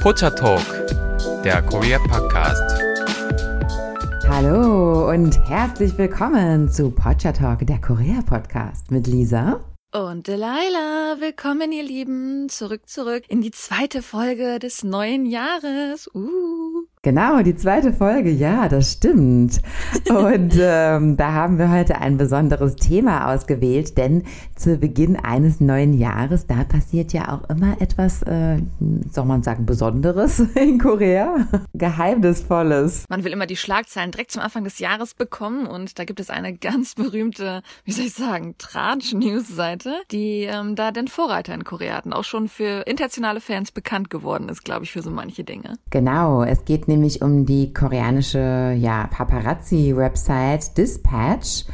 Pocha Talk, der Korea Podcast. Hallo und herzlich willkommen zu Pocha Talk, der Korea Podcast mit Lisa und Delilah, willkommen ihr Lieben, zurück, zurück in die zweite Folge des neuen Jahres. Uh. Genau, die zweite Folge, ja, das stimmt. Und ähm, da haben wir heute ein besonderes Thema ausgewählt, denn zu Beginn eines neuen Jahres, da passiert ja auch immer etwas, äh, soll man sagen, Besonderes in Korea, Geheimnisvolles. Man will immer die Schlagzeilen direkt zum Anfang des Jahres bekommen und da gibt es eine ganz berühmte, wie soll ich sagen, Tratsch-News-Seite, die ähm, da den Vorreiter in Korea hatten, auch schon für internationale Fans bekannt geworden ist, glaube ich, für so manche Dinge. Genau, es geht nämlich um die koreanische ja, Paparazzi-Website Dispatch.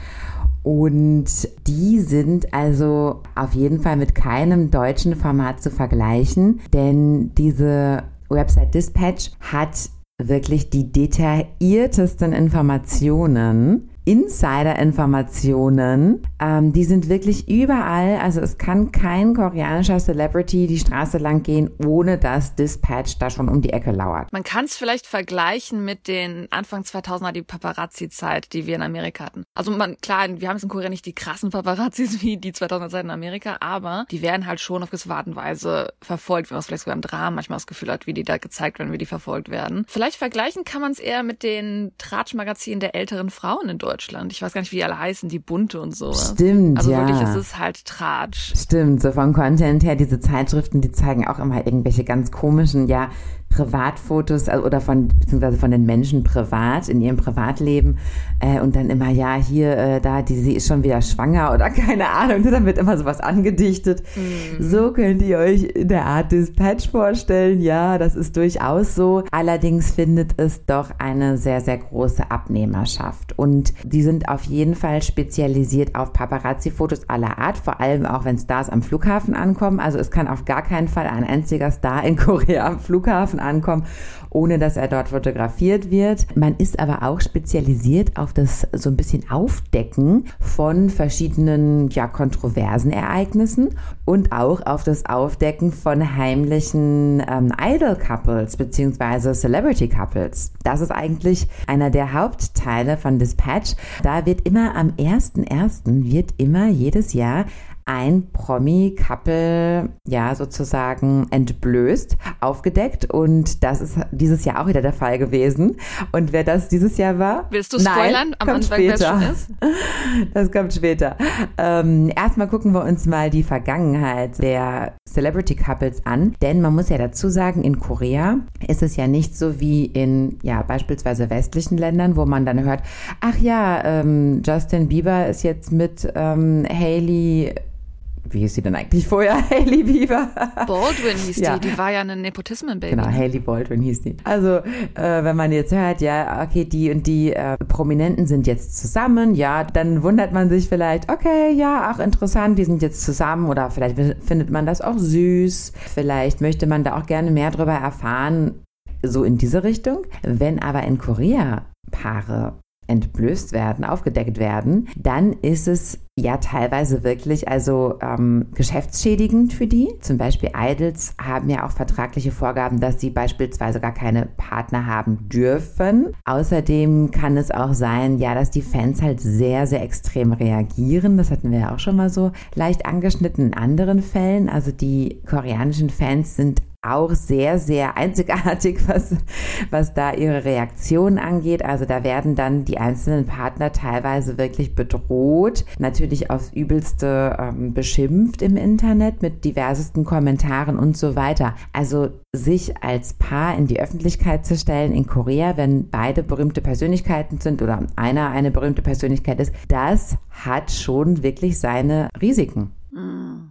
Und die sind also auf jeden Fall mit keinem deutschen Format zu vergleichen, denn diese Website Dispatch hat wirklich die detailliertesten Informationen Insider-Informationen. Ähm, die sind wirklich überall. Also es kann kein koreanischer Celebrity die Straße lang gehen, ohne dass Dispatch da schon um die Ecke lauert. Man kann es vielleicht vergleichen mit den Anfang 2000er, die Paparazzi-Zeit, die wir in Amerika hatten. Also man, klar, wir haben es in Korea nicht die krassen Paparazzis wie die 2000er Zeit in Amerika, aber die werden halt schon auf gewisse Art und Weise verfolgt, wenn man es vielleicht sogar im Drama manchmal das Gefühl hat, wie die da gezeigt werden, wie die verfolgt werden. Vielleicht vergleichen kann man es eher mit den Tratsch-Magazinen der älteren Frauen in Deutschland. Deutschland. Ich weiß gar nicht, wie die alle heißen, die bunte und so. Stimmt, also ja. Also wirklich, es ist halt Tratsch. Stimmt, so vom Content her, diese Zeitschriften, die zeigen auch immer irgendwelche ganz komischen, ja, Privatfotos also, oder von beziehungsweise von den Menschen privat in ihrem Privatleben äh, und dann immer ja hier äh, da die sie ist schon wieder schwanger oder keine Ahnung dann wird immer sowas angedichtet. Mhm. so könnt ihr euch in der Art Dispatch vorstellen. Ja das ist durchaus so. Allerdings findet es doch eine sehr sehr große Abnehmerschaft. Und die sind auf jeden Fall spezialisiert auf Paparazzi-Fotos aller Art vor allem auch wenn Stars am Flughafen ankommen. Also es kann auf gar keinen Fall ein einziger Star in Korea am Flughafen Flughafen ankommen, ohne dass er dort fotografiert wird. Man ist aber auch spezialisiert auf das so ein bisschen Aufdecken von verschiedenen ja, kontroversen Ereignissen und auch auf das Aufdecken von heimlichen ähm, Idol-Couples bzw. Celebrity-Couples. Das ist eigentlich einer der Hauptteile von Dispatch. Da wird immer am 1.1. wird immer jedes Jahr ein Promi-Couple ja sozusagen entblößt, aufgedeckt und das ist dieses Jahr auch wieder der Fall gewesen. Und wer das dieses Jahr war? Willst du spoilern Nein, am kommt Anfang, später. Das kommt später. Ähm, erstmal gucken wir uns mal die Vergangenheit der Celebrity Couples an, denn man muss ja dazu sagen, in Korea ist es ja nicht so wie in ja beispielsweise westlichen Ländern, wo man dann hört, ach ja, ähm, Justin Bieber ist jetzt mit ähm, Haley wie hieß sie denn eigentlich vorher? Hailey Bieber. Baldwin hieß ja. die, die war ja ein Nepotismen-Baby. Genau, Hailey Baldwin hieß die. Also, äh, wenn man jetzt hört, ja, okay, die und die äh, Prominenten sind jetzt zusammen, ja, dann wundert man sich vielleicht, okay, ja, ach, interessant, die sind jetzt zusammen oder vielleicht findet man das auch süß. Vielleicht möchte man da auch gerne mehr drüber erfahren, so in diese Richtung. Wenn aber in Korea Paare entblößt werden, aufgedeckt werden, dann ist es ja teilweise wirklich also ähm, geschäftsschädigend für die. Zum Beispiel Idols haben ja auch vertragliche Vorgaben, dass sie beispielsweise gar keine Partner haben dürfen. Außerdem kann es auch sein, ja, dass die Fans halt sehr, sehr extrem reagieren. Das hatten wir ja auch schon mal so leicht angeschnitten in anderen Fällen. Also die koreanischen Fans sind auch sehr, sehr einzigartig, was, was da ihre Reaktion angeht. Also da werden dann die einzelnen Partner teilweise wirklich bedroht, natürlich aufs Übelste ähm, beschimpft im Internet mit diversesten Kommentaren und so weiter. Also sich als Paar in die Öffentlichkeit zu stellen in Korea, wenn beide berühmte Persönlichkeiten sind oder einer eine berühmte Persönlichkeit ist, das hat schon wirklich seine Risiken.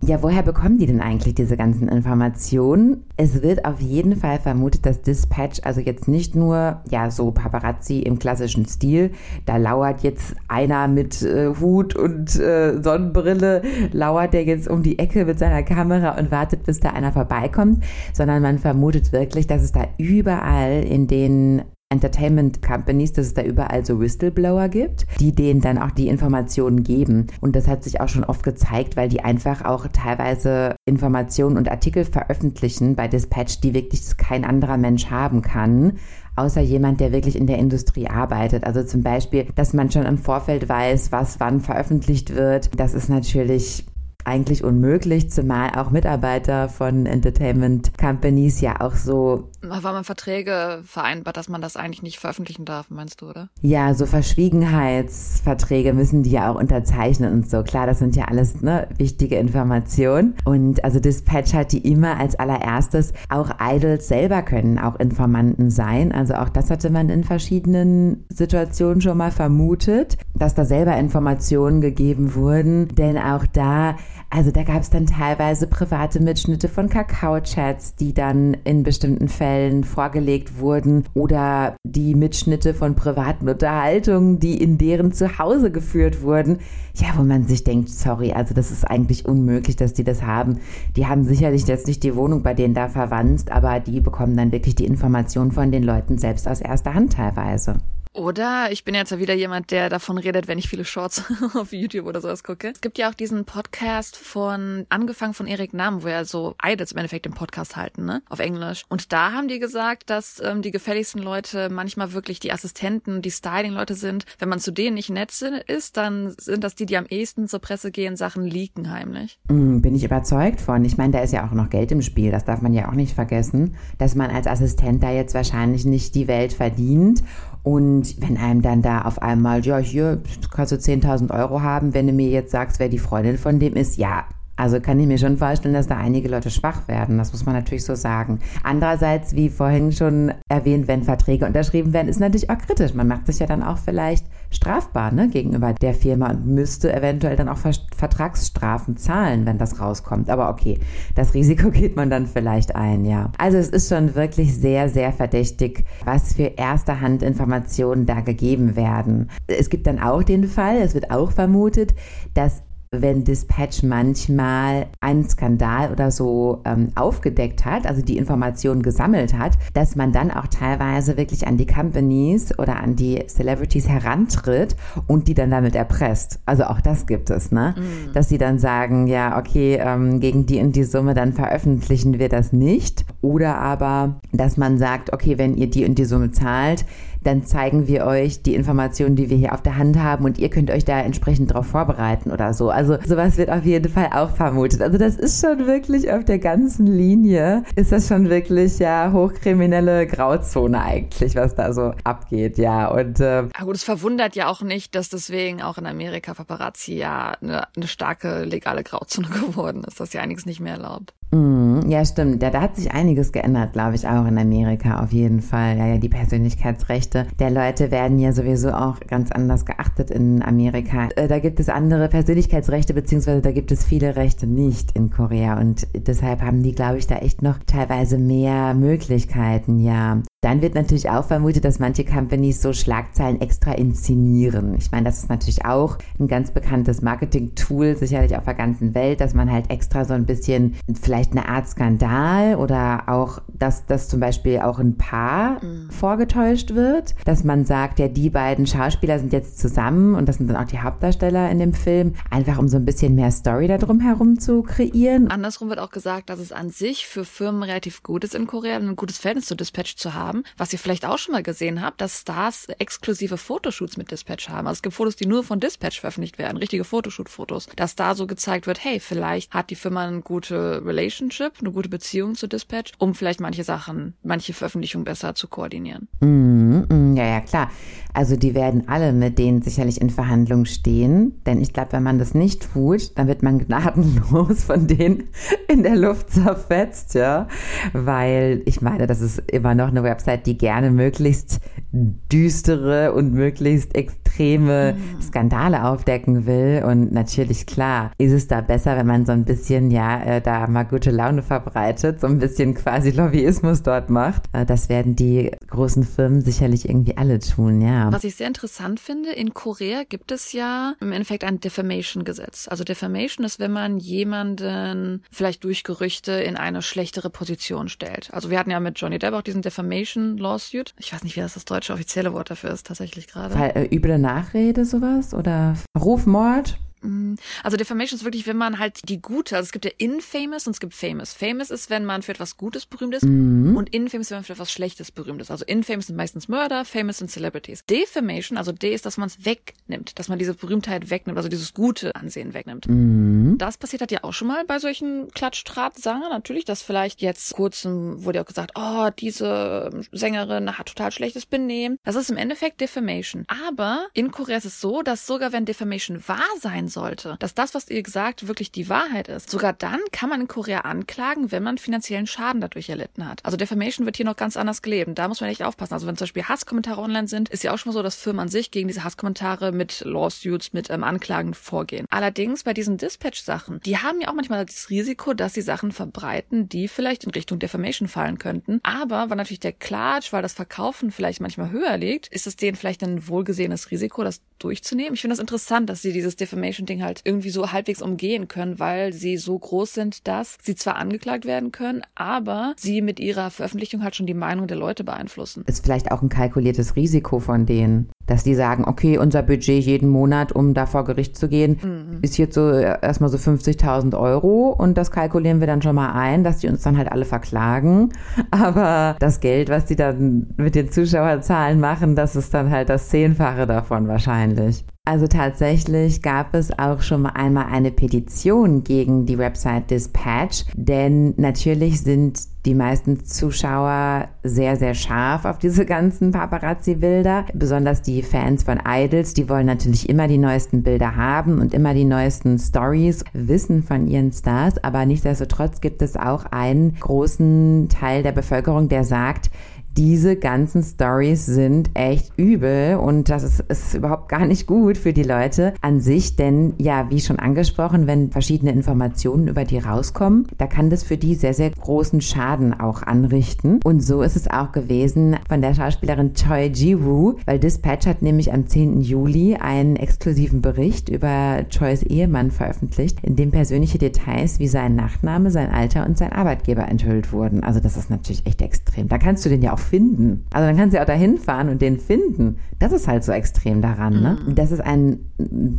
Ja, woher bekommen die denn eigentlich diese ganzen Informationen? Es wird auf jeden Fall vermutet, dass Dispatch also jetzt nicht nur, ja, so Paparazzi im klassischen Stil, da lauert jetzt einer mit äh, Hut und äh, Sonnenbrille, lauert der jetzt um die Ecke mit seiner Kamera und wartet, bis da einer vorbeikommt, sondern man vermutet wirklich, dass es da überall in den Entertainment Companies, dass es da überall so Whistleblower gibt, die denen dann auch die Informationen geben. Und das hat sich auch schon oft gezeigt, weil die einfach auch teilweise Informationen und Artikel veröffentlichen bei Dispatch, die wirklich kein anderer Mensch haben kann außer jemand, der wirklich in der Industrie arbeitet. Also zum Beispiel, dass man schon im Vorfeld weiß, was wann veröffentlicht wird. Das ist natürlich eigentlich unmöglich, zumal auch Mitarbeiter von Entertainment Companies ja auch so. War man Verträge vereinbart, dass man das eigentlich nicht veröffentlichen darf, meinst du, oder? Ja, so Verschwiegenheitsverträge müssen die ja auch unterzeichnen und so. Klar, das sind ja alles ne, wichtige Informationen. Und also Dispatch hat die immer als allererstes. Auch Idols selber können auch Informanten sein. Also auch das hatte man in verschiedenen Situationen schon mal vermutet, dass da selber Informationen gegeben wurden. Denn auch da also da gab es dann teilweise private Mitschnitte von Kakao-Chats, die dann in bestimmten Fällen vorgelegt wurden oder die Mitschnitte von privaten Unterhaltungen, die in deren Zuhause geführt wurden. Ja, wo man sich denkt, sorry, also das ist eigentlich unmöglich, dass die das haben. Die haben sicherlich jetzt nicht die Wohnung bei denen da verwandt, aber die bekommen dann wirklich die Informationen von den Leuten selbst aus erster Hand teilweise. Oder ich bin jetzt ja wieder jemand, der davon redet, wenn ich viele Shorts auf YouTube oder sowas gucke. Es gibt ja auch diesen Podcast von, angefangen von Erik Nahm, wo er so Idols im Endeffekt im Podcast halten, ne? Auf Englisch. Und da haben die gesagt, dass ähm, die gefälligsten Leute manchmal wirklich die Assistenten, die Styling-Leute sind. Wenn man zu denen nicht nett ist, dann sind das die, die am ehesten zur Presse gehen, Sachen leaken heimlich. Mm, bin ich überzeugt von. Ich meine, da ist ja auch noch Geld im Spiel. Das darf man ja auch nicht vergessen, dass man als Assistent da jetzt wahrscheinlich nicht die Welt verdient und wenn einem dann da auf einmal, ja, hier kannst du 10.000 Euro haben, wenn du mir jetzt sagst, wer die Freundin von dem ist, ja, also kann ich mir schon vorstellen, dass da einige Leute schwach werden. Das muss man natürlich so sagen. Andererseits, wie vorhin schon erwähnt, wenn Verträge unterschrieben werden, ist natürlich auch kritisch. Man macht sich ja dann auch vielleicht strafbar ne, gegenüber der Firma und müsste eventuell dann auch Vertragsstrafen zahlen, wenn das rauskommt. Aber okay, das Risiko geht man dann vielleicht ein, ja. Also es ist schon wirklich sehr, sehr verdächtig, was für erste Hand Informationen da gegeben werden. Es gibt dann auch den Fall, es wird auch vermutet, dass wenn Dispatch manchmal einen Skandal oder so ähm, aufgedeckt hat, also die Informationen gesammelt hat, dass man dann auch teilweise wirklich an die Companies oder an die Celebrities herantritt und die dann damit erpresst. Also auch das gibt es, ne? Mhm. Dass sie dann sagen, ja, okay, ähm, gegen die und die Summe, dann veröffentlichen wir das nicht. Oder aber, dass man sagt, okay, wenn ihr die und die Summe zahlt, dann zeigen wir euch die Informationen, die wir hier auf der Hand haben und ihr könnt euch da entsprechend darauf vorbereiten oder so. Also sowas wird auf jeden Fall auch vermutet. Also das ist schon wirklich auf der ganzen Linie, ist das schon wirklich ja hochkriminelle Grauzone eigentlich, was da so abgeht, ja. Und äh, ja, gut, es verwundert ja auch nicht, dass deswegen auch in Amerika Paparazzi ja eine, eine starke legale Grauzone geworden ist, dass ja einiges nicht mehr erlaubt. Mm, ja, stimmt. Ja, da hat sich einiges geändert, glaube ich, auch in Amerika auf jeden Fall. Ja, ja, die Persönlichkeitsrechte der Leute werden ja sowieso auch ganz anders geachtet in Amerika. Äh, da gibt es andere Persönlichkeitsrechte, beziehungsweise da gibt es viele Rechte nicht in Korea und deshalb haben die, glaube ich, da echt noch teilweise mehr Möglichkeiten, ja. Dann wird natürlich auch vermutet, dass manche Companies so Schlagzeilen extra inszenieren. Ich meine, das ist natürlich auch ein ganz bekanntes Marketing-Tool, sicherlich auf der ganzen Welt, dass man halt extra so ein bisschen vielleicht eine Art Skandal oder auch, dass das zum Beispiel auch ein Paar mhm. vorgetäuscht wird, dass man sagt, ja, die beiden Schauspieler sind jetzt zusammen und das sind dann auch die Hauptdarsteller in dem Film, einfach um so ein bisschen mehr Story darum herum zu kreieren. Andersrum wird auch gesagt, dass es an sich für Firmen relativ gut ist in Korea, ein gutes Verhältnis zu Dispatch zu haben haben, was ihr vielleicht auch schon mal gesehen habt, dass Stars exklusive Fotoshoots mit Dispatch haben. Also es gibt Fotos, die nur von Dispatch veröffentlicht werden, richtige Fotoshoot-Fotos. Dass da so gezeigt wird, hey, vielleicht hat die Firma eine gute Relationship, eine gute Beziehung zu Dispatch, um vielleicht manche Sachen, manche Veröffentlichungen besser zu koordinieren. Mm, mm, ja, ja, klar. Also die werden alle mit denen sicherlich in Verhandlungen stehen, denn ich glaube, wenn man das nicht tut, dann wird man gnadenlos von denen in der Luft zerfetzt, ja, weil ich meine, das ist immer noch eine Website, die gerne möglichst düstere und möglichst extreme mhm. Skandale aufdecken will und natürlich klar, ist es da besser, wenn man so ein bisschen ja äh, da mal gute Laune verbreitet, so ein bisschen quasi Lobbyismus dort macht. Äh, das werden die großen Firmen sicherlich irgendwie alle tun, ja. Was ich sehr interessant finde, in Korea gibt es ja im Endeffekt ein Defamation-Gesetz. Also Defamation ist, wenn man jemanden vielleicht durch Gerüchte in eine schlechtere Position stellt. Also wir hatten ja mit Johnny Depp auch diesen Defamation-Lawsuit. Ich weiß nicht, wie das das deutsche offizielle Wort dafür ist, tatsächlich gerade. Fall, äh, üble Nachrede, sowas? Oder Rufmord? Mm, also Defamation ist wirklich, wenn man halt die gute, also es gibt ja infamous und es gibt famous. Famous ist, wenn man für etwas Gutes berühmt ist mhm. und infamous, wenn man für etwas Schlechtes berühmt ist. Also infamous sind meistens Mörder, famous sind Celebrities. Defamation, also D ist, dass man es wegnimmt, dass man diese Berühmtheit wegnimmt, also dieses gute Ansehen wegnimmt. Mhm. Das passiert hat ja auch schon mal bei solchen Klatsch-Trat-Sangern natürlich, dass vielleicht jetzt kurzem wurde ja auch gesagt, oh, diese Sängerin hat total schlechtes Benehmen. Das ist im Endeffekt Defamation. Aber in Korea ist es so, dass sogar wenn Defamation wahr sein sollte, dass das, was ihr gesagt, wirklich die Wahrheit ist, sogar dann kann man in Korea anklagen, wenn man finanziellen Schaden dadurch erlitten hat. Also Defamation wird hier noch ganz anders gelebt. Da muss man echt aufpassen. Also wenn zum Beispiel Hasskommentare online sind, ist ja auch schon mal so, dass Firmen an sich gegen diese Hasskommentare mit Lawsuits, mit ähm, Anklagen vorgehen. Allerdings bei diesen Dispatch-Sachen, die haben ja auch manchmal das Risiko, dass sie Sachen verbreiten, die vielleicht in Richtung Defamation fallen könnten. Aber weil natürlich der Klatsch, weil das Verkaufen vielleicht manchmal höher liegt, ist es denen vielleicht ein wohlgesehenes Risiko, das durchzunehmen. Ich finde das interessant, dass sie dieses Defamation Ding halt irgendwie so halbwegs umgehen können, weil sie so groß sind, dass sie zwar angeklagt werden können, aber sie mit ihrer Veröffentlichung halt schon die Meinung der Leute beeinflussen. Ist vielleicht auch ein kalkuliertes Risiko von denen, dass die sagen, okay, unser Budget jeden Monat, um da vor Gericht zu gehen, mhm. ist jetzt so äh, erstmal so 50.000 Euro und das kalkulieren wir dann schon mal ein, dass die uns dann halt alle verklagen. Aber das Geld, was die dann mit den Zuschauerzahlen machen, das ist dann halt das Zehnfache davon wahrscheinlich. Also tatsächlich gab es auch schon mal einmal eine Petition gegen die Website Dispatch, denn natürlich sind die meisten Zuschauer sehr, sehr scharf auf diese ganzen Paparazzi-Bilder. Besonders die Fans von Idols, die wollen natürlich immer die neuesten Bilder haben und immer die neuesten Stories wissen von ihren Stars. Aber nichtsdestotrotz gibt es auch einen großen Teil der Bevölkerung, der sagt, diese ganzen Stories sind echt übel und das ist, ist überhaupt gar nicht gut für die Leute an sich, denn ja, wie schon angesprochen, wenn verschiedene Informationen über die rauskommen, da kann das für die sehr, sehr großen Schaden auch anrichten. Und so ist es auch gewesen von der Schauspielerin Choi Ji-woo, weil Dispatch hat nämlich am 10. Juli einen exklusiven Bericht über Chois Ehemann veröffentlicht, in dem persönliche Details wie sein Nachname, sein Alter und sein Arbeitgeber enthüllt wurden. Also das ist natürlich echt extrem. Da kannst du den ja auch finden. Also dann kannst du ja auch dahin fahren und den finden. Das ist halt so extrem daran. Ne? Mhm. Das ist ein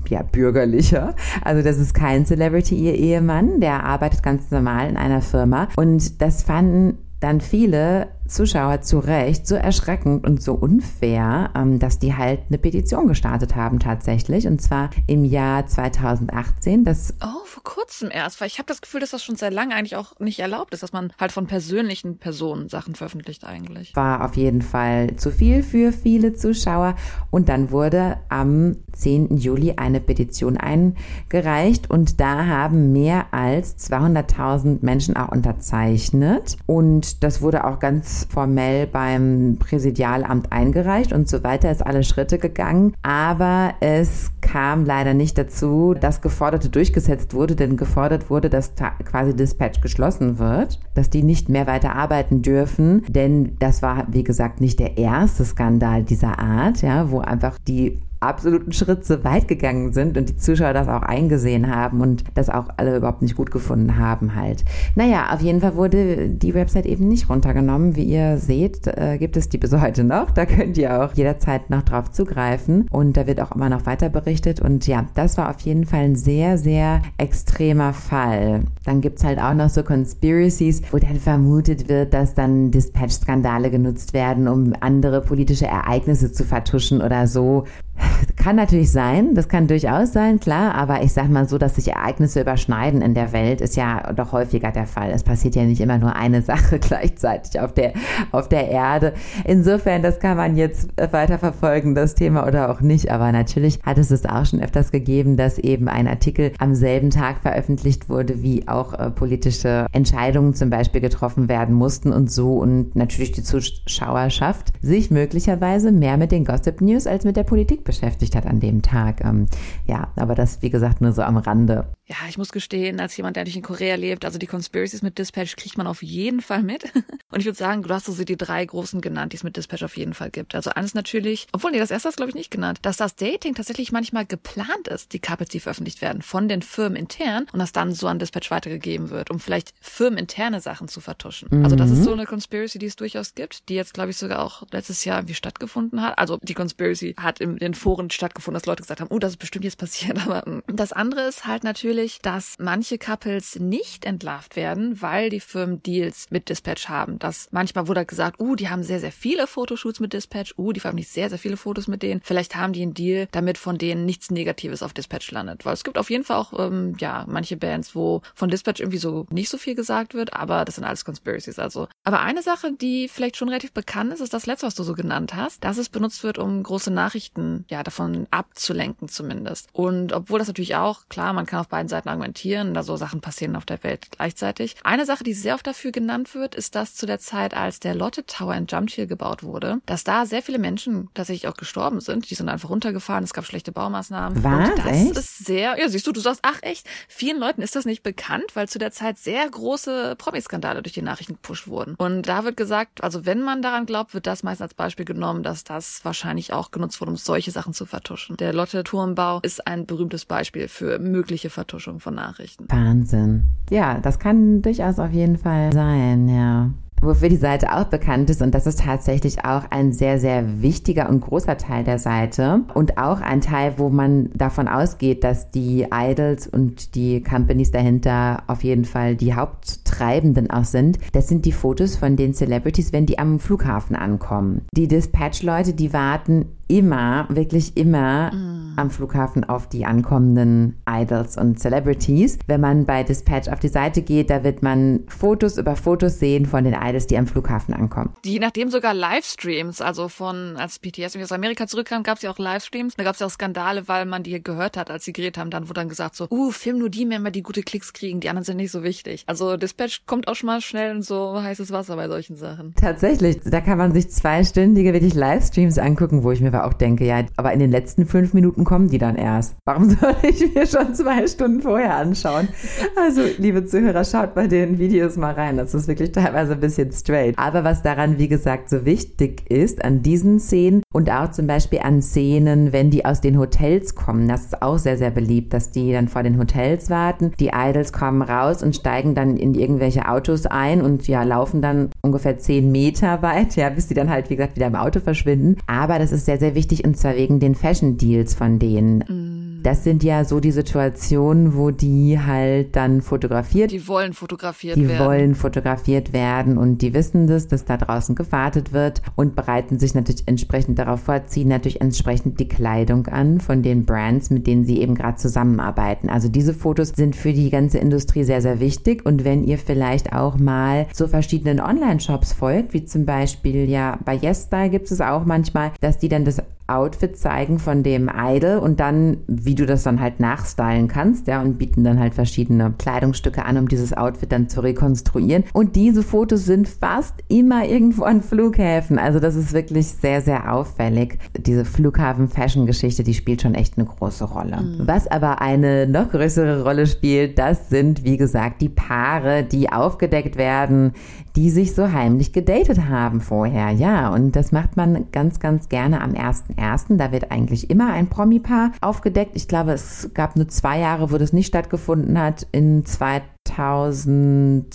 ja, bürgerlicher. Also das ist kein Celebrity, ihr Ehemann. Der arbeitet ganz normal in einer Firma. Und das fanden dann viele Zuschauer zu Recht so erschreckend und so unfair, ähm, dass die halt eine Petition gestartet haben tatsächlich. Und zwar im Jahr 2018. Das oh, vor kurzem erst, weil ich habe das Gefühl, dass das schon sehr lange eigentlich auch nicht erlaubt ist, dass man halt von persönlichen Personen Sachen veröffentlicht eigentlich. War auf jeden Fall zu viel für viele Zuschauer. Und dann wurde am 10. Juli eine Petition eingereicht und da haben mehr als 200.000 Menschen auch unterzeichnet. Und das wurde auch ganz formell beim Präsidialamt eingereicht und so weiter, ist alle Schritte gegangen. Aber es kam leider nicht dazu, dass Geforderte durchgesetzt wurde, denn gefordert wurde, dass quasi Dispatch geschlossen wird, dass die nicht mehr weiter arbeiten dürfen, denn das war, wie gesagt, nicht der erste Skandal dieser Art, ja, wo einfach die absoluten Schritt so weit gegangen sind und die Zuschauer das auch eingesehen haben und das auch alle überhaupt nicht gut gefunden haben halt. Naja, auf jeden Fall wurde die Website eben nicht runtergenommen. Wie ihr seht, äh, gibt es die bis heute noch. Da könnt ihr auch jederzeit noch drauf zugreifen und da wird auch immer noch weiter berichtet und ja, das war auf jeden Fall ein sehr, sehr extremer Fall. Dann gibt's halt auch noch so Conspiracies, wo dann vermutet wird, dass dann Dispatch-Skandale genutzt werden, um andere politische Ereignisse zu vertuschen oder so. Kann natürlich sein, das kann durchaus sein, klar, aber ich sag mal so, dass sich Ereignisse überschneiden in der Welt, ist ja doch häufiger der Fall. Es passiert ja nicht immer nur eine Sache gleichzeitig auf der, auf der Erde. Insofern, das kann man jetzt weiter verfolgen, das Thema oder auch nicht, aber natürlich hat es es auch schon öfters gegeben, dass eben ein Artikel am selben Tag veröffentlicht wurde, wie auch äh, politische Entscheidungen zum Beispiel getroffen werden mussten und so und natürlich die Zuschauerschaft sich möglicherweise mehr mit den Gossip News als mit der Politik beschäftigt hat an dem Tag. Ähm, ja, aber das, wie gesagt, nur so am Rande. Ja, ich muss gestehen, als jemand, der nicht in Korea lebt, also die Conspiracies mit Dispatch kriegt man auf jeden Fall mit. Und ich würde sagen, du hast so die drei großen genannt, die es mit Dispatch auf jeden Fall gibt. Also eines natürlich, obwohl, nee, das erste hast glaube ich nicht genannt, dass das Dating tatsächlich manchmal geplant ist, die Couples, die veröffentlicht werden, von den Firmen intern und das dann so an Dispatch weitergegeben wird, um vielleicht firmeninterne Sachen zu vertuschen. Mhm. Also das ist so eine Conspiracy, die es durchaus gibt, die jetzt, glaube ich, sogar auch letztes Jahr wie stattgefunden hat. Also die Conspiracy hat in den Foren stattgefunden, dass Leute gesagt haben, oh, das ist bestimmt jetzt passiert. Aber mm. das andere ist halt natürlich, dass manche Couples nicht entlarvt werden, weil die Firmen Deals mit Dispatch haben. Das manchmal wurde gesagt, uh, die haben sehr, sehr viele Fotoshoots mit Dispatch, uh, die veröffentlichen sehr, sehr viele Fotos mit denen. Vielleicht haben die einen Deal, damit von denen nichts Negatives auf Dispatch landet. Weil es gibt auf jeden Fall auch, ähm, ja, manche Bands, wo von Dispatch irgendwie so nicht so viel gesagt wird, aber das sind alles Conspiracies. Also, aber eine Sache, die vielleicht schon relativ bekannt ist, ist das letzte, was du so genannt hast, dass es benutzt wird, um große Nachrichten, ja, davon abzulenken zumindest. Und obwohl das natürlich auch, klar, man kann auf beiden Seiten argumentieren, da so Sachen passieren auf der Welt gleichzeitig. Eine Sache, die sehr oft dafür genannt wird, ist, dass zu der Zeit, als der Lotte Tower in Jump gebaut wurde, dass da sehr viele Menschen tatsächlich auch gestorben sind. Die sind einfach runtergefahren, es gab schlechte Baumaßnahmen. Was? Und das echt? ist sehr, ja, siehst du, du sagst, ach echt, vielen Leuten ist das nicht bekannt, weil zu der Zeit sehr große Promi-Skandale durch die Nachrichten gepusht wurden. Und da wird gesagt, also wenn man daran glaubt, wird das meist als Beispiel genommen, dass das wahrscheinlich auch genutzt wurde, um solche Sachen zu vertuschen. Der Lotte-Turmbau ist ein berühmtes Beispiel für mögliche Vertuschung von Nachrichten. Wahnsinn. Ja, das kann durchaus auf jeden Fall sein, ja wofür die Seite auch bekannt ist. Und das ist tatsächlich auch ein sehr, sehr wichtiger und großer Teil der Seite. Und auch ein Teil, wo man davon ausgeht, dass die Idols und die Companies dahinter auf jeden Fall die Haupttreibenden auch sind. Das sind die Fotos von den Celebrities, wenn die am Flughafen ankommen. Die Dispatch-Leute, die warten immer, wirklich immer mm. am Flughafen auf die ankommenden Idols und Celebrities. Wenn man bei Dispatch auf die Seite geht, da wird man Fotos über Fotos sehen von den Idols, die am Flughafen ankommen. Die nachdem sogar Livestreams, also von, als BTS aus Amerika zurückkam, gab es ja auch Livestreams. Da gab es ja auch Skandale, weil man die gehört hat, als sie geredet haben. Dann wurde dann gesagt so, uh, film nur die mehr, die gute Klicks kriegen, die anderen sind nicht so wichtig. Also Dispatch kommt auch schon mal schnell in so heißes Wasser bei solchen Sachen. Tatsächlich, da kann man sich zweistündige wirklich Livestreams angucken, wo ich mir aber auch denke, ja, aber in den letzten fünf Minuten kommen die dann erst. Warum soll ich mir schon zwei Stunden vorher anschauen? Also, liebe Zuhörer, schaut bei den Videos mal rein. Das ist wirklich teilweise ein bisschen straight. Aber was daran, wie gesagt, so wichtig ist, an diesen Szenen und auch zum Beispiel an Szenen, wenn die aus den Hotels kommen, das ist auch sehr, sehr beliebt, dass die dann vor den Hotels warten. Die Idols kommen raus und steigen dann in irgendwelche Autos ein und ja, laufen dann ungefähr zehn Meter weit, ja, bis die dann halt, wie gesagt, wieder im Auto verschwinden. Aber das ist sehr, sehr wichtig und zwar wegen den Fashion Deals von denen. Mm. Das sind ja so die Situationen, wo die halt dann fotografiert. Die wollen fotografiert die werden. Die wollen fotografiert werden und die wissen das, dass da draußen gewartet wird und bereiten sich natürlich entsprechend darauf vor, ziehen natürlich entsprechend die Kleidung an von den Brands, mit denen sie eben gerade zusammenarbeiten. Also diese Fotos sind für die ganze Industrie sehr, sehr wichtig und wenn ihr vielleicht auch mal so verschiedenen Online-Shops folgt, wie zum Beispiel ja bei YesStyle gibt es auch manchmal, dass die dann das Outfit zeigen von dem Idol und dann, wie du das dann halt nachstylen kannst, ja, und bieten dann halt verschiedene Kleidungsstücke an, um dieses Outfit dann zu rekonstruieren. Und diese Fotos sind fast immer irgendwo an Flughäfen. Also das ist wirklich sehr, sehr auffällig. Diese Flughafen-Fashion-Geschichte, die spielt schon echt eine große Rolle. Mhm. Was aber eine noch größere Rolle spielt, das sind, wie gesagt, die Paare, die aufgedeckt werden, die sich so heimlich gedatet haben vorher. Ja, und das macht man ganz, ganz gerne am 1.1. Da wird eigentlich immer ein Promi-Paar aufgedeckt. Ich glaube, es gab nur zwei Jahre, wo das nicht stattgefunden hat. In 2000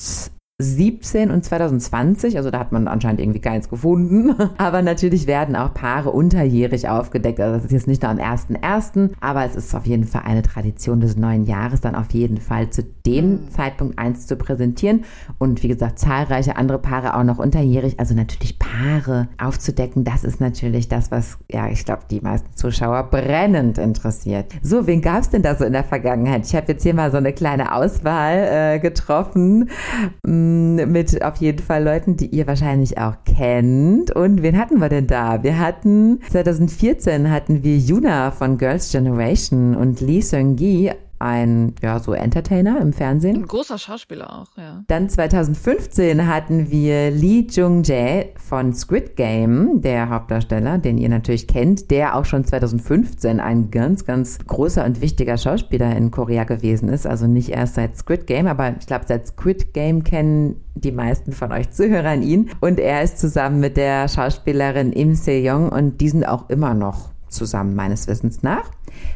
2017 und 2020, also da hat man anscheinend irgendwie keins gefunden. Aber natürlich werden auch Paare unterjährig aufgedeckt. Also das ist jetzt nicht nur am 1.1., aber es ist auf jeden Fall eine Tradition des neuen Jahres, dann auf jeden Fall zu dem mhm. Zeitpunkt eins zu präsentieren. Und wie gesagt, zahlreiche andere Paare auch noch unterjährig. Also natürlich Paare aufzudecken, das ist natürlich das, was, ja, ich glaube, die meisten Zuschauer brennend interessiert. So, wen gab es denn da so in der Vergangenheit? Ich habe jetzt hier mal so eine kleine Auswahl äh, getroffen. Hm, mit auf jeden Fall Leuten, die ihr wahrscheinlich auch kennt. Und wen hatten wir denn da? Wir hatten 2014 hatten wir Yuna von Girls Generation und Lee Seung-gi ein, ja, so Entertainer im Fernsehen. Ein großer Schauspieler auch, ja. Dann 2015 hatten wir Lee Jung-jae von Squid Game, der Hauptdarsteller, den ihr natürlich kennt, der auch schon 2015 ein ganz, ganz großer und wichtiger Schauspieler in Korea gewesen ist. Also nicht erst seit Squid Game, aber ich glaube, seit Squid Game kennen die meisten von euch Zuhörern ihn. Und er ist zusammen mit der Schauspielerin Im Se-young und die sind auch immer noch zusammen, meines Wissens nach.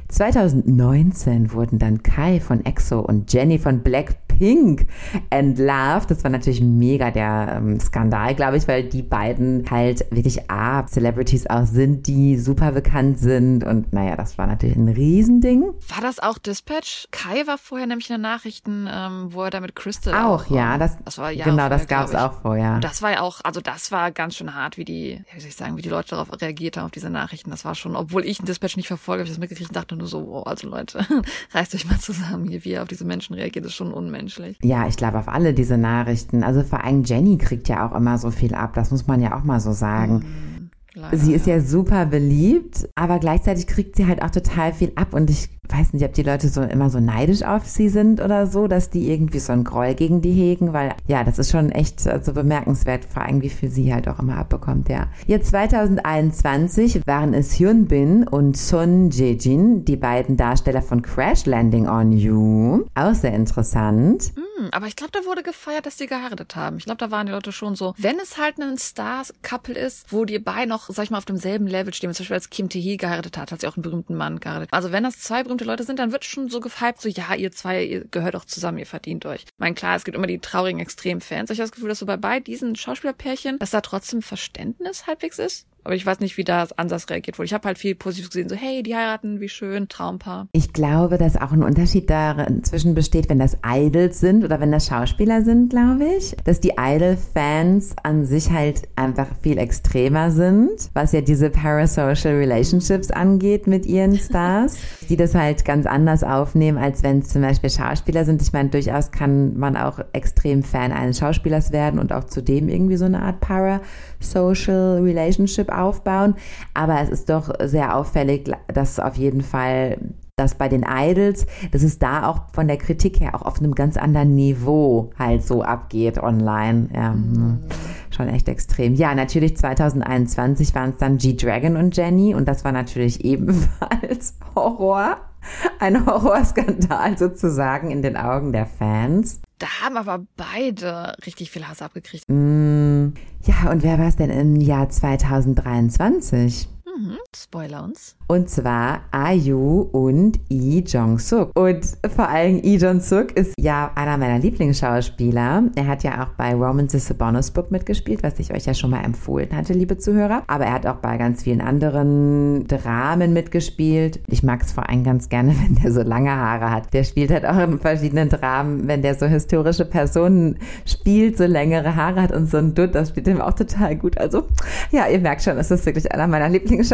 2019 wurden dann Kai von EXO und Jenny von Blackpink entlarvt. Das war natürlich mega der ähm, Skandal, glaube ich, weil die beiden halt wirklich A, Celebrities auch sind, die super bekannt sind. Und naja, das war natürlich ein Riesending. War das auch Dispatch? Kai war vorher nämlich in den Nachrichten, ähm, wo er da mit Crystal auch, auch ja, das, das war ja genau, das gab es auch vorher. Das war ja auch, also das war ganz schön hart, wie die, wie soll ich sagen, wie die Leute darauf reagiert haben auf diese Nachrichten. Das war schon, obwohl ich ein Dispatch nicht verfolge, habe ich das mitgekriegt und dachte nur so, wow, also Leute, reißt euch mal zusammen hier, wie ihr auf diese Menschen reagiert, ist schon unmenschlich. Ja, ich glaube auf alle diese Nachrichten. Also vor allem Jenny kriegt ja auch immer so viel ab, das muss man ja auch mal so sagen. Mhm. Leider, sie ist ja. ja super beliebt, aber gleichzeitig kriegt sie halt auch total viel ab und ich weiß nicht, ob die Leute so immer so neidisch auf sie sind oder so, dass die irgendwie so einen Groll gegen die hegen, weil ja, das ist schon echt so also bemerkenswert, vor allem wie viel sie halt auch immer abbekommt, ja. Jetzt 2021 waren es Hyun Bin und Sun Jae-jin, die beiden Darsteller von Crash Landing on You. Auch sehr interessant. Mm, aber ich glaube, da wurde gefeiert, dass die geheiratet haben. Ich glaube, da waren die Leute schon so, wenn es halt ein Star-Couple ist, wo die beiden noch, sag ich mal, auf demselben Level stehen, zum Beispiel als Kim Tae-hee geheiratet hat, hat sie auch einen berühmten Mann geheiratet. Also wenn das zwei berühmte berühmte Leute sind, dann wird schon so gehypt, so ja, ihr zwei, ihr gehört auch zusammen, ihr verdient euch. Ich meine, klar, es gibt immer die traurigen Extremfans. Ich habe das Gefühl, dass so bei beiden diesen Schauspielerpärchen, dass da trotzdem Verständnis halbwegs ist. Aber ich weiß nicht, wie da Ansatz reagiert wurde. Ich habe halt viel Positives gesehen, so hey, die heiraten, wie schön, Traumpaar. Ich glaube, dass auch ein Unterschied dazwischen besteht, wenn das Idols sind oder wenn das Schauspieler sind, glaube ich. Dass die Idol-Fans an sich halt einfach viel extremer sind, was ja diese parasocial Relationships angeht mit ihren Stars, die das halt ganz anders aufnehmen, als wenn es zum Beispiel Schauspieler sind. Ich meine, durchaus kann man auch extrem Fan eines Schauspielers werden und auch zudem irgendwie so eine Art parasocial Relationship aufbauen. Aber es ist doch sehr auffällig, dass auf jeden Fall dass bei den Idols, dass es da auch von der Kritik her auch auf einem ganz anderen Niveau halt so abgeht online. Ja, mhm. schon echt extrem. Ja, natürlich 2021 waren es dann G-Dragon und Jenny und das war natürlich ebenfalls Horror. Ein Horrorskandal sozusagen in den Augen der Fans. Da haben aber beide richtig viel Hass abgekriegt. Mm, ja, und wer war es denn im Jahr 2023? Mhm, Spoiler uns. Und zwar IU und Lee Jong-suk. Und vor allem Lee Jong-suk ist ja einer meiner Lieblingsschauspieler. Er hat ja auch bei Romans is a Bonus Book mitgespielt, was ich euch ja schon mal empfohlen hatte, liebe Zuhörer. Aber er hat auch bei ganz vielen anderen Dramen mitgespielt. Ich mag es vor allem ganz gerne, wenn der so lange Haare hat. Der spielt halt auch in verschiedenen Dramen, wenn der so historische Personen spielt, so längere Haare hat und so ein Dutt, das spielt ihm auch total gut. Also ja, ihr merkt schon, es ist wirklich einer meiner Lieblingsschauspieler.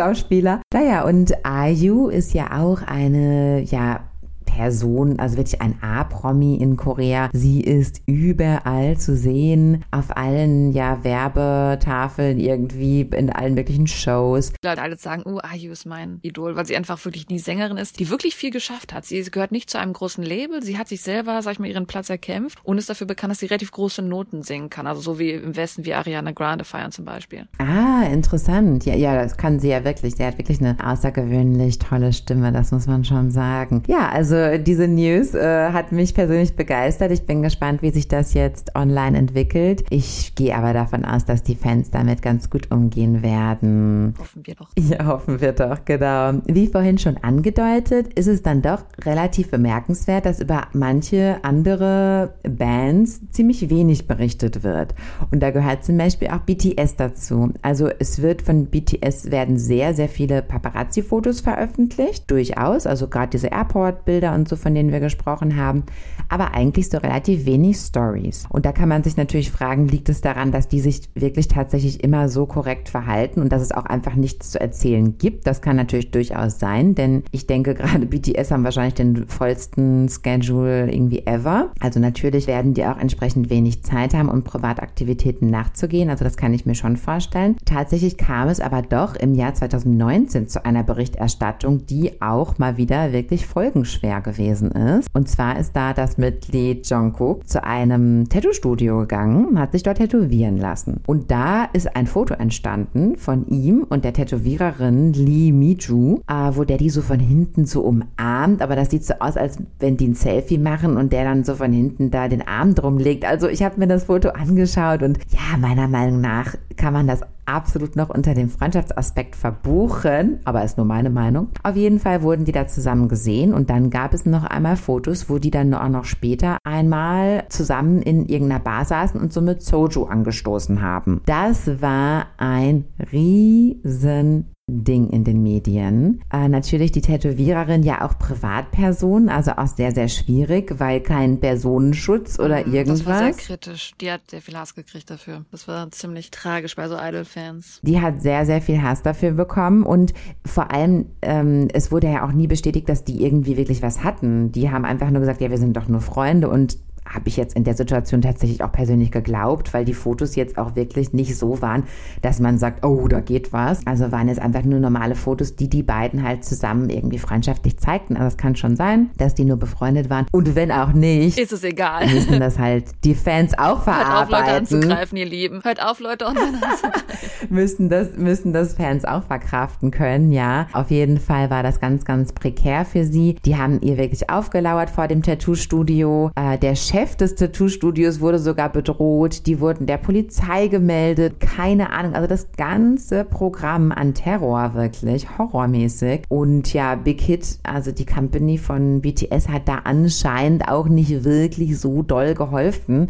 Naja, und und Ayu ist ja auch eine, ja, Person, also wirklich ein A-Promi in Korea. Sie ist überall zu sehen, auf allen ja Werbetafeln irgendwie, in allen möglichen Shows. Leute alle sagen, oh, Ayu ist mein Idol, weil sie einfach wirklich die Sängerin ist, die wirklich viel geschafft hat. Sie gehört nicht zu einem großen Label, sie hat sich selber, sag ich mal, ihren Platz erkämpft und ist dafür bekannt, dass sie relativ große Noten singen kann. Also so wie im Westen wie Ariana Grande feiern zum Beispiel. Ah, interessant. Ja, ja, das kann sie ja wirklich. Sie hat wirklich eine außergewöhnlich tolle Stimme, das muss man schon sagen. Ja, also diese News äh, hat mich persönlich begeistert. Ich bin gespannt, wie sich das jetzt online entwickelt. Ich gehe aber davon aus, dass die Fans damit ganz gut umgehen werden. Hoffen wir doch. Ja, hoffen wir doch, genau. Wie vorhin schon angedeutet, ist es dann doch relativ bemerkenswert, dass über manche andere Bands ziemlich wenig berichtet wird. Und da gehört zum Beispiel auch BTS dazu. Also es wird von BTS werden sehr, sehr viele Paparazzi-Fotos veröffentlicht. Durchaus. Also gerade diese Airport-Bilder und so, von denen wir gesprochen haben, aber eigentlich so relativ wenig Stories. Und da kann man sich natürlich fragen, liegt es daran, dass die sich wirklich tatsächlich immer so korrekt verhalten und dass es auch einfach nichts zu erzählen gibt? Das kann natürlich durchaus sein, denn ich denke, gerade BTS haben wahrscheinlich den vollsten Schedule irgendwie ever. Also natürlich werden die auch entsprechend wenig Zeit haben, um Privataktivitäten nachzugehen. Also das kann ich mir schon vorstellen. Tatsächlich kam es aber doch im Jahr 2019 zu einer Berichterstattung, die auch mal wieder wirklich folgenschwer gewesen ist. Und zwar ist da das Mitglied Jungkook zu einem Tattoo-Studio gegangen hat sich dort tätowieren lassen. Und da ist ein Foto entstanden von ihm und der Tätowiererin Lee Miju, äh, wo der die so von hinten so umarmt, aber das sieht so aus, als wenn die ein Selfie machen und der dann so von hinten da den Arm drum legt. Also ich habe mir das Foto angeschaut und ja, meiner Meinung nach kann man das absolut noch unter dem Freundschaftsaspekt verbuchen, aber ist nur meine Meinung. Auf jeden Fall wurden die da zusammen gesehen und dann gab es noch einmal Fotos, wo die dann auch noch später einmal zusammen in irgendeiner Bar saßen und somit Soju angestoßen haben. Das war ein riesen Ding in den Medien. Äh, natürlich die Tätowiererin ja auch Privatperson, also auch sehr, sehr schwierig, weil kein Personenschutz oder irgendwas. Das war sehr kritisch. Die hat sehr viel Hass gekriegt dafür. Das war ziemlich tragisch bei so Idol-Fans. Die hat sehr, sehr viel Hass dafür bekommen und vor allem, ähm, es wurde ja auch nie bestätigt, dass die irgendwie wirklich was hatten. Die haben einfach nur gesagt, ja, wir sind doch nur Freunde und habe ich jetzt in der Situation tatsächlich auch persönlich geglaubt, weil die Fotos jetzt auch wirklich nicht so waren, dass man sagt, oh, da geht was. Also waren es einfach nur normale Fotos, die die beiden halt zusammen irgendwie freundschaftlich zeigten. Also es kann schon sein, dass die nur befreundet waren. Und wenn auch nicht, ist es egal. Müssen das halt die Fans auch verarbeiten. Hört auf, Leute anzugreifen, ihr Lieben. Hört auf, Leute anzugreifen. müssen das, müssen das Fans auch verkraften können, ja. Auf jeden Fall war das ganz, ganz prekär für sie. Die haben ihr wirklich aufgelauert vor dem Tattoo-Studio. Äh, der Chef Chef des Tattoo-Studios wurde sogar bedroht. Die wurden der Polizei gemeldet. Keine Ahnung. Also das ganze Programm an Terror wirklich. Horrormäßig. Und ja, Big Hit, also die Company von BTS hat da anscheinend auch nicht wirklich so doll geholfen,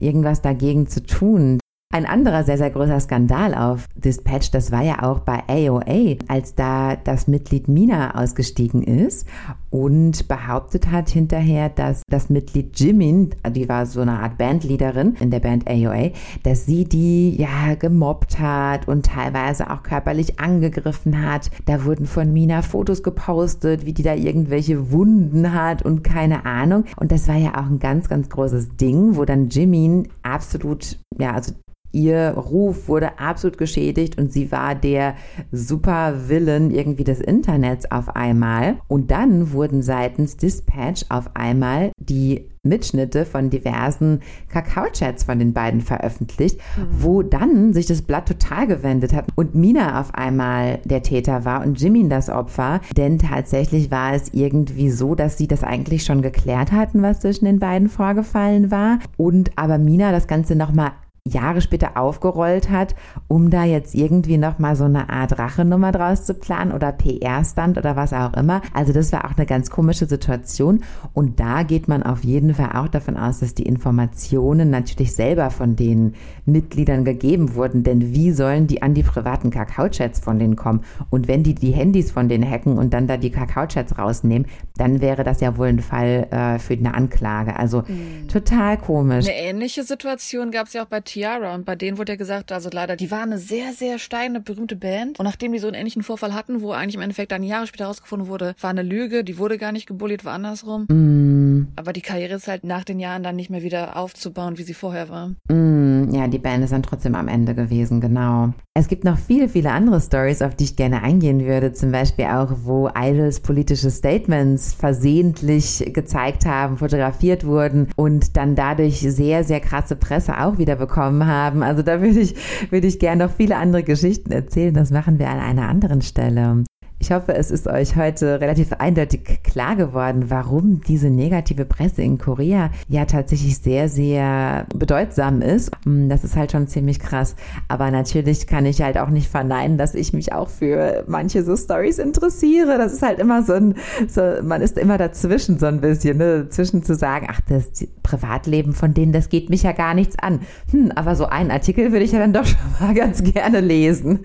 irgendwas dagegen zu tun. Ein anderer sehr, sehr großer Skandal auf Dispatch, das war ja auch bei AOA, als da das Mitglied Mina ausgestiegen ist und behauptet hat hinterher, dass das Mitglied Jimin, die war so eine Art Bandleaderin in der Band AOA, dass sie die ja gemobbt hat und teilweise auch körperlich angegriffen hat. Da wurden von Mina Fotos gepostet, wie die da irgendwelche Wunden hat und keine Ahnung. Und das war ja auch ein ganz, ganz großes Ding, wo dann Jimin absolut, ja, also Ihr Ruf wurde absolut geschädigt und sie war der Supervillain irgendwie des Internets auf einmal. Und dann wurden seitens Dispatch auf einmal die Mitschnitte von diversen Kakao-Chats von den beiden veröffentlicht, mhm. wo dann sich das Blatt total gewendet hat und Mina auf einmal der Täter war und Jimin das Opfer. Denn tatsächlich war es irgendwie so, dass sie das eigentlich schon geklärt hatten, was zwischen den beiden vorgefallen war. Und aber Mina das Ganze nochmal Jahre später aufgerollt hat, um da jetzt irgendwie nochmal so eine Art Rachenummer draus zu planen oder PR-Stand oder was auch immer. Also das war auch eine ganz komische Situation und da geht man auf jeden Fall auch davon aus, dass die Informationen natürlich selber von den Mitgliedern gegeben wurden, denn wie sollen die an die privaten Kakao-Chats von denen kommen? Und wenn die die Handys von denen hacken und dann da die Kakao-Chats rausnehmen, dann wäre das ja wohl ein Fall äh, für eine Anklage. Also mhm. total komisch. Eine ähnliche Situation gab es ja auch bei Tiara und bei denen wurde ja gesagt, also leider, die waren eine sehr, sehr steine, berühmte Band und nachdem die so einen ähnlichen Vorfall hatten, wo eigentlich im Endeffekt dann Jahre später herausgefunden wurde, war eine Lüge, die wurde gar nicht gebullied, war andersrum. Mm. Aber die Karriere ist halt nach den Jahren dann nicht mehr wieder aufzubauen, wie sie vorher war. Mm, ja, die Band ist dann trotzdem am Ende gewesen, genau. Es gibt noch viele, viele andere Stories, auf die ich gerne eingehen würde, zum Beispiel auch, wo Idols politische Statements versehentlich gezeigt haben, fotografiert wurden und dann dadurch sehr, sehr krasse Presse auch wieder bekommen bekommen haben. Also da würde ich, würde ich gerne noch viele andere Geschichten erzählen. Das machen wir an einer anderen Stelle. Ich hoffe, es ist euch heute relativ eindeutig klar geworden, warum diese negative Presse in Korea ja tatsächlich sehr, sehr bedeutsam ist. Hm, das ist halt schon ziemlich krass. Aber natürlich kann ich halt auch nicht verneinen, dass ich mich auch für manche so Stories interessiere. Das ist halt immer so ein, so, man ist immer dazwischen so ein bisschen, ne? Zwischen zu sagen, ach, das Privatleben von denen, das geht mich ja gar nichts an. Hm, aber so einen Artikel würde ich ja dann doch schon mal ganz gerne lesen.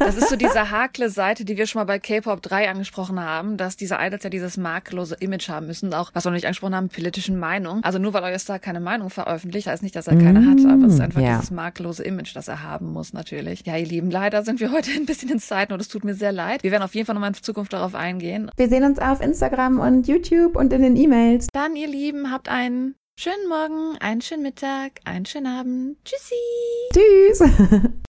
Das ist so diese hakle Seite, die wir schon mal bei bei K-Pop 3 angesprochen haben, dass diese Idols ja dieses makellose Image haben müssen, auch was wir noch nicht angesprochen haben, politischen Meinung. Also nur weil euer Star keine Meinung veröffentlicht, heißt nicht, dass er keine mm, hat, aber es ist einfach ja. dieses makellose Image, das er haben muss natürlich. Ja, ihr Lieben, leider sind wir heute ein bisschen in Zeiten und es tut mir sehr leid. Wir werden auf jeden Fall nochmal in Zukunft darauf eingehen. Wir sehen uns auf Instagram und YouTube und in den E-Mails. Dann, ihr Lieben, habt einen schönen Morgen, einen schönen Mittag, einen schönen Abend. Tschüssi. Tschüss.